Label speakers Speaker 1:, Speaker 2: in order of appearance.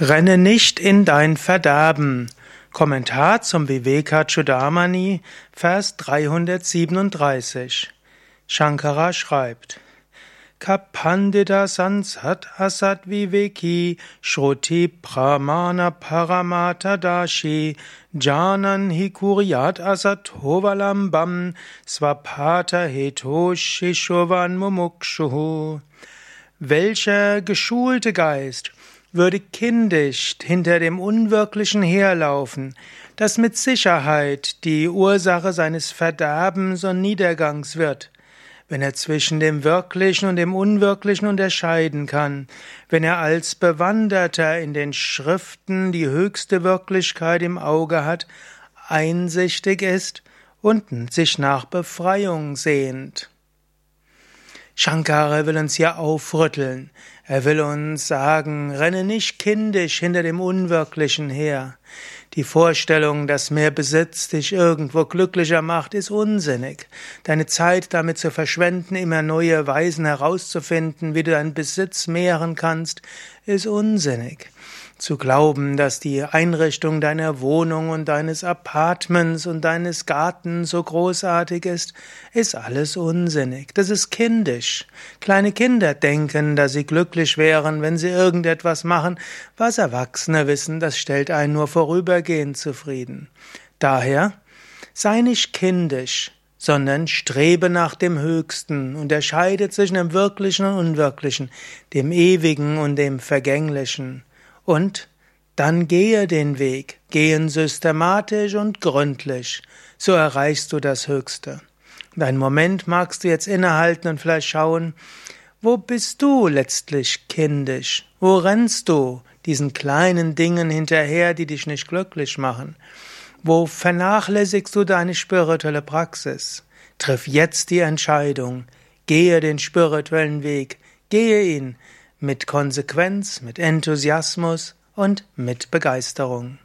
Speaker 1: Renne nicht in dein Verderben. Kommentar zum Viveka Chudamani, Vers 337. Shankara schreibt, Kapandita sansat asat viveki shruti pramana paramata dashi janan hikuriat asat hovalambam swapata heto shishovan mumukshuhu. Welcher geschulte Geist würde kindisch hinter dem Unwirklichen herlaufen, das mit Sicherheit die Ursache seines Verderbens und Niedergangs wird, wenn er zwischen dem Wirklichen und dem Unwirklichen unterscheiden kann, wenn er als Bewanderter in den Schriften die höchste Wirklichkeit im Auge hat, einsichtig ist und sich nach Befreiung sehnt. Shankara will uns hier aufrütteln. Er will uns sagen, renne nicht kindisch hinter dem Unwirklichen her. Die Vorstellung, dass mehr Besitz dich irgendwo glücklicher macht, ist unsinnig. Deine Zeit damit zu verschwenden, immer neue Weisen herauszufinden, wie du deinen Besitz mehren kannst, ist unsinnig. Zu glauben, dass die Einrichtung deiner Wohnung und deines Apartments und deines Gartens so großartig ist, ist alles unsinnig. Das ist kindisch. Kleine Kinder denken, dass sie glücklich wären, wenn sie irgendetwas machen, was Erwachsene wissen, das stellt einen nur vorübergehend zufrieden. Daher sei nicht kindisch, sondern strebe nach dem Höchsten, unterscheide zwischen dem Wirklichen und Unwirklichen, dem Ewigen und dem Vergänglichen. Und dann gehe den Weg, gehen systematisch und gründlich, so erreichst du das Höchste. Und einen Moment magst du jetzt innehalten und vielleicht schauen, wo bist du letztlich kindisch? Wo rennst du diesen kleinen Dingen hinterher, die dich nicht glücklich machen? Wo vernachlässigst du deine spirituelle Praxis? Triff jetzt die Entscheidung, gehe den spirituellen Weg, gehe ihn, mit Konsequenz, mit Enthusiasmus und mit Begeisterung.